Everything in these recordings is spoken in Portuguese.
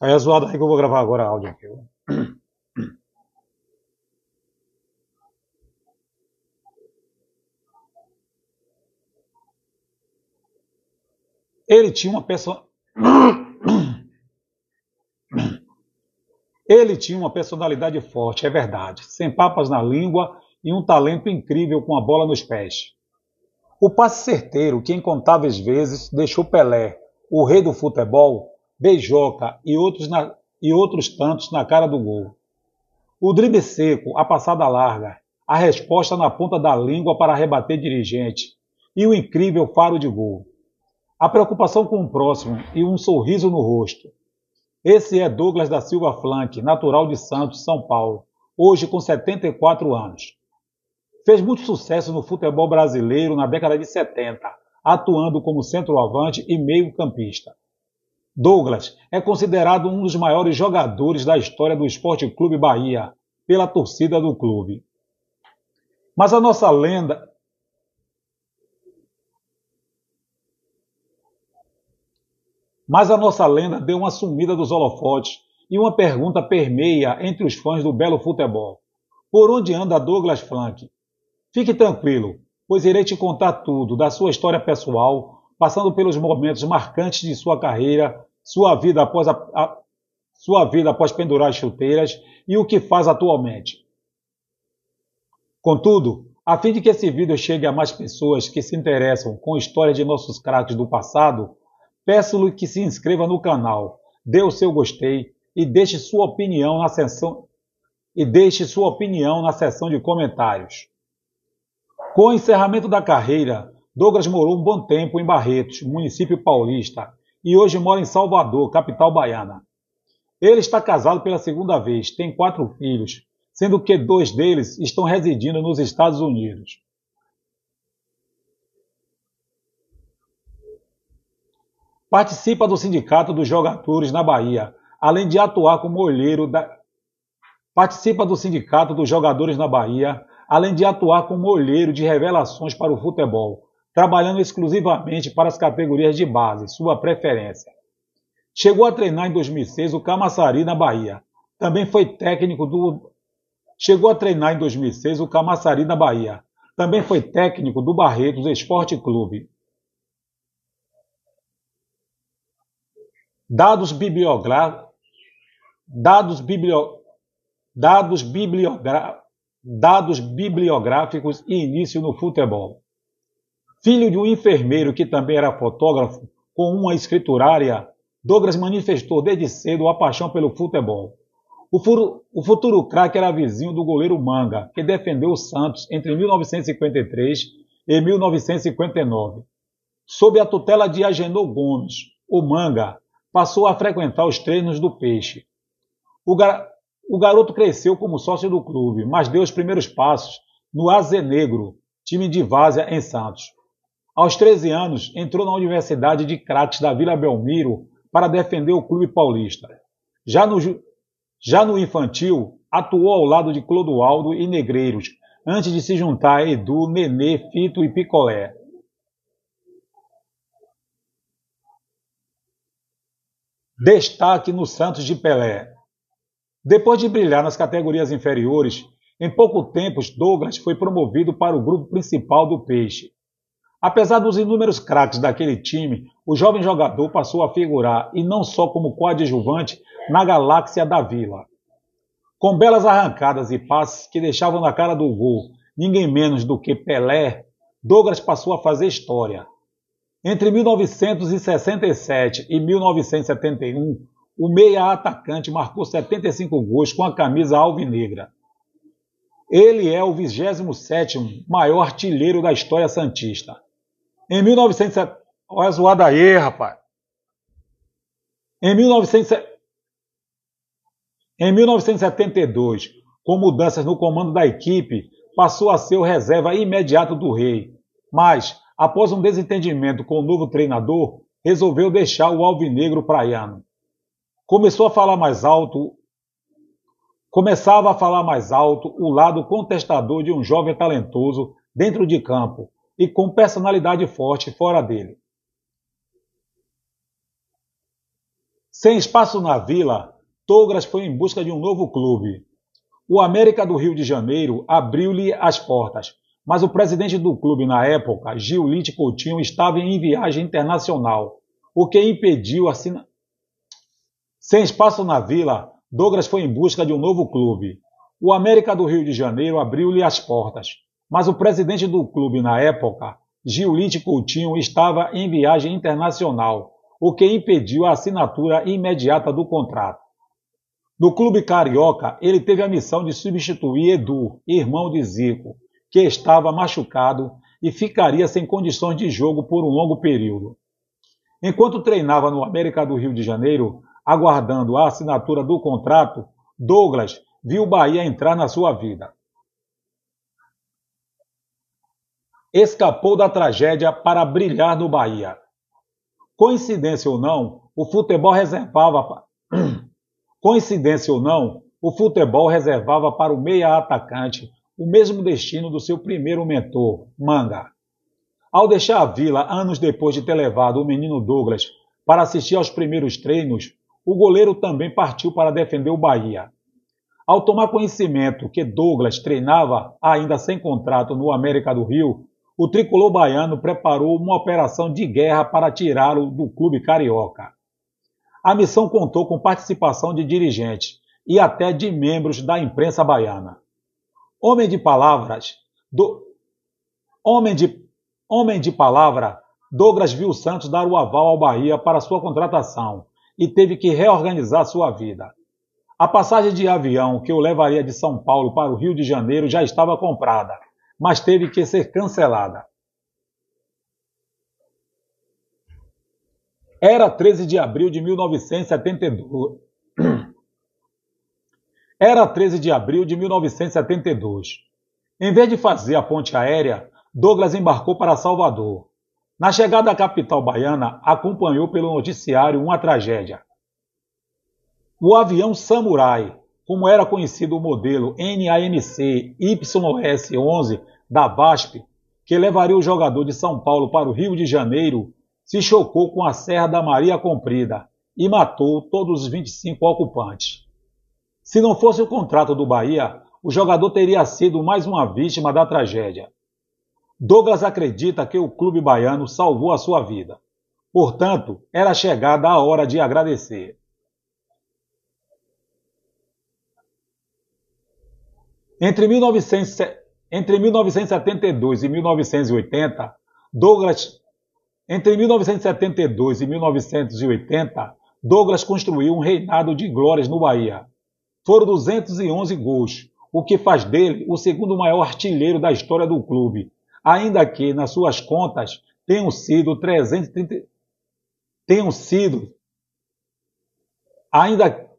Aí é zoado aí que eu vou gravar agora áudio aqui. Ele tinha uma pessoa. Ele tinha uma personalidade forte, é verdade, sem papas na língua e um talento incrível com a bola nos pés. O passe certeiro que incontáveis vezes deixou Pelé, o rei do futebol, Beijoca e outros, na, e outros tantos na cara do gol. O drible seco, a passada larga, a resposta na ponta da língua para rebater dirigente e o incrível faro de gol. A preocupação com o próximo e um sorriso no rosto. Esse é Douglas da Silva Flanque, natural de Santos, São Paulo, hoje com 74 anos. Fez muito sucesso no futebol brasileiro na década de 70, atuando como centroavante e meio-campista. Douglas é considerado um dos maiores jogadores da história do Esporte Clube Bahia, pela torcida do clube. Mas a nossa lenda. Mas a nossa lenda deu uma sumida dos holofotes e uma pergunta permeia entre os fãs do belo futebol. Por onde anda Douglas Frank? Fique tranquilo, pois irei te contar tudo da sua história pessoal, passando pelos momentos marcantes de sua carreira, sua vida após, a, a, sua vida após pendurar as chuteiras e o que faz atualmente. Contudo, a fim de que esse vídeo chegue a mais pessoas que se interessam com a história de nossos craques do passado, peço-lhe que se inscreva no canal, dê o seu gostei e deixe sua opinião na seção e deixe sua opinião na seção de comentários. Com o encerramento da carreira, Douglas morou um bom tempo em Barretos, município paulista, e hoje mora em Salvador, capital baiana. Ele está casado pela segunda vez, tem quatro filhos, sendo que dois deles estão residindo nos Estados Unidos. Participa do Sindicato dos Jogadores na Bahia, além de atuar como olheiro da. Participa do Sindicato dos Jogadores na Bahia, além de atuar como olheiro de revelações para o futebol, trabalhando exclusivamente para as categorias de base, sua preferência. Chegou a treinar em 2006 o Camaçari na Bahia. Também foi técnico do Chegou a treinar em 2006 o Camaçari na Bahia. Também foi técnico do Barretos Esporte Clube. Dados, bibliogra... Dados, biblio... Dados, bibliogra... Dados bibliográficos e início no futebol. Filho de um enfermeiro que também era fotógrafo, com uma escriturária, Douglas manifestou desde cedo a paixão pelo futebol. O, furo, o futuro craque era vizinho do goleiro Manga, que defendeu o Santos entre 1953 e 1959. Sob a tutela de Agenor Gomes, o Manga passou a frequentar os treinos do Peixe. O, gar, o garoto cresceu como sócio do clube, mas deu os primeiros passos no Azenegro, time de Várzea, em Santos. Aos 13 anos, entrou na Universidade de Crates da Vila Belmiro para defender o clube paulista. Já no, já no infantil, atuou ao lado de Clodoaldo e Negreiros, antes de se juntar a Edu, Nenê, Fito e Picolé. Destaque no Santos de Pelé. Depois de brilhar nas categorias inferiores, em pouco tempo Douglas foi promovido para o grupo principal do Peixe. Apesar dos inúmeros craques daquele time, o jovem jogador passou a figurar, e não só como coadjuvante, na galáxia da Vila. Com belas arrancadas e passes que deixavam na cara do gol ninguém menos do que Pelé, Douglas passou a fazer história. Entre 1967 e 1971, o meia atacante marcou 75 gols com a camisa alvinegra. Ele é o 27º maior artilheiro da história santista. Em 1970. Olha a zoada aí, rapaz. Em, 1900... em 1972, com mudanças no comando da equipe, passou a ser o reserva imediato do Rei. Mas, após um desentendimento com o novo treinador, resolveu deixar o alvinegro praiano. Começou a falar mais alto. Começava a falar mais alto o lado contestador de um jovem talentoso dentro de campo, e com personalidade forte fora dele. Sem espaço na vila, Douglas foi em busca de um novo clube. O América do Rio de Janeiro abriu-lhe as portas, mas o presidente do clube na época, Gilite Coutinho, estava em viagem internacional, o que impediu a sina... Sem espaço na vila, Douglas foi em busca de um novo clube. O América do Rio de Janeiro abriu-lhe as portas, mas o presidente do clube na época, Gilite Coutinho, estava em viagem internacional, o que impediu a assinatura imediata do contrato. No clube carioca, ele teve a missão de substituir Edu, irmão de Zico, que estava machucado e ficaria sem condições de jogo por um longo período. Enquanto treinava no América do Rio de Janeiro, aguardando a assinatura do contrato, Douglas viu o Bahia entrar na sua vida. Escapou da tragédia para brilhar no Bahia. Coincidência ou não, o futebol reservava Coincidência ou não, o futebol reservava para o meia atacante o mesmo destino do seu primeiro mentor, Manga. Ao deixar a vila anos depois de ter levado o menino Douglas para assistir aos primeiros treinos, o goleiro também partiu para defender o Bahia. Ao tomar conhecimento que Douglas treinava ainda sem contrato no América do Rio, o tricolor baiano preparou uma operação de guerra para tirá-lo do clube carioca. A missão contou com participação de dirigentes e até de membros da imprensa baiana. Homem de palavras, do... homem, de... homem de palavra, Douglas viu Santos dar o aval ao Bahia para sua contratação e teve que reorganizar sua vida. A passagem de avião que o levaria de São Paulo para o Rio de Janeiro já estava comprada, mas teve que ser cancelada. Era 13 de abril de 1972. Era 13 de abril de 1972. Em vez de fazer a ponte aérea, Douglas embarcou para Salvador. Na chegada à capital baiana, acompanhou pelo noticiário uma tragédia. O avião Samurai, como era conhecido o modelo NAMC YS-11 da VASP, que levaria o jogador de São Paulo para o Rio de Janeiro, se chocou com a Serra da Maria Comprida e matou todos os 25 ocupantes. Se não fosse o contrato do Bahia, o jogador teria sido mais uma vítima da tragédia. Douglas acredita que o clube baiano salvou a sua vida. Portanto, era chegada a hora de agradecer. Entre, 1900, entre 1972 e 1980, Douglas entre 1972 e 1980, Douglas construiu um reinado de glórias no Bahia. Foram 211 gols, o que faz dele o segundo maior artilheiro da história do clube, ainda que nas suas contas tenham sido 330 tenham sido ainda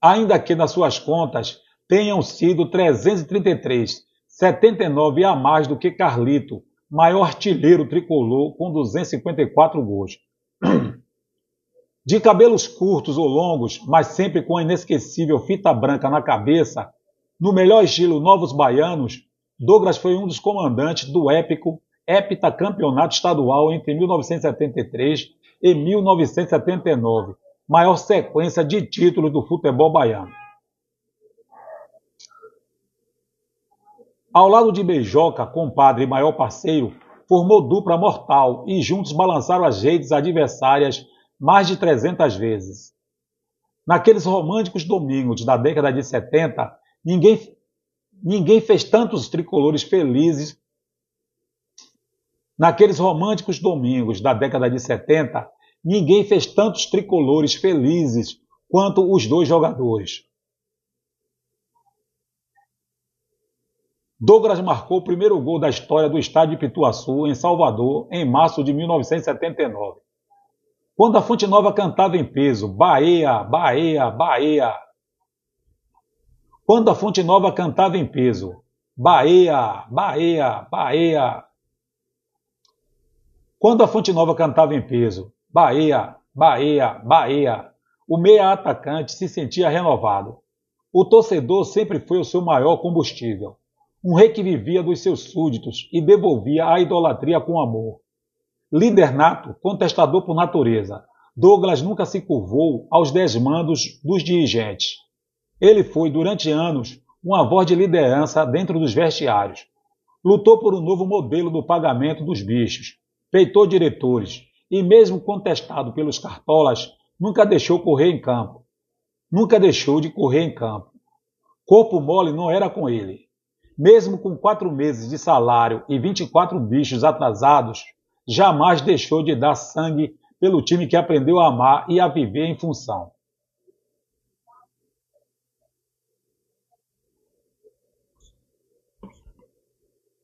ainda que nas suas contas tenham sido 333, 79 a mais do que Carlito, maior artilheiro tricolor com 254 gols. De cabelos curtos ou longos, mas sempre com a inesquecível fita branca na cabeça, no melhor estilo Novos Baianos, Douglas foi um dos comandantes do épico heptacampeonato estadual entre 1973 e 1979, maior sequência de títulos do futebol baiano. Ao lado de Beijoca, compadre e maior parceiro, formou dupla mortal e juntos balançaram as redes adversárias mais de 300 vezes. Naqueles românticos domingos da década de 70, ninguém, ninguém fez tantos tricolores felizes. Naqueles românticos domingos da década de 70, ninguém fez tantos tricolores felizes quanto os dois jogadores. Douglas marcou o primeiro gol da história do estádio de Pituaçu, em Salvador, em março de 1979. Quando a Fonte Nova cantava em peso, Bahia, Bahia, Bahia. Quando a Fonte Nova cantava em peso, Bahia, Bahia, Bahia. Quando a Fonte Nova cantava em peso, Bahia, Bahia, Bahia, o meia atacante se sentia renovado. O torcedor sempre foi o seu maior combustível um rei que vivia dos seus súditos e devolvia a idolatria com amor. Líder nato, contestador por natureza, Douglas nunca se curvou aos desmandos dos dirigentes. Ele foi, durante anos, uma voz de liderança dentro dos vestiários. Lutou por um novo modelo do pagamento dos bichos, peitou diretores e, mesmo contestado pelos cartolas, nunca deixou correr em campo. Nunca deixou de correr em campo. Corpo mole não era com ele. Mesmo com quatro meses de salário e 24 bichos atrasados, jamais deixou de dar sangue pelo time que aprendeu a amar e a viver em função.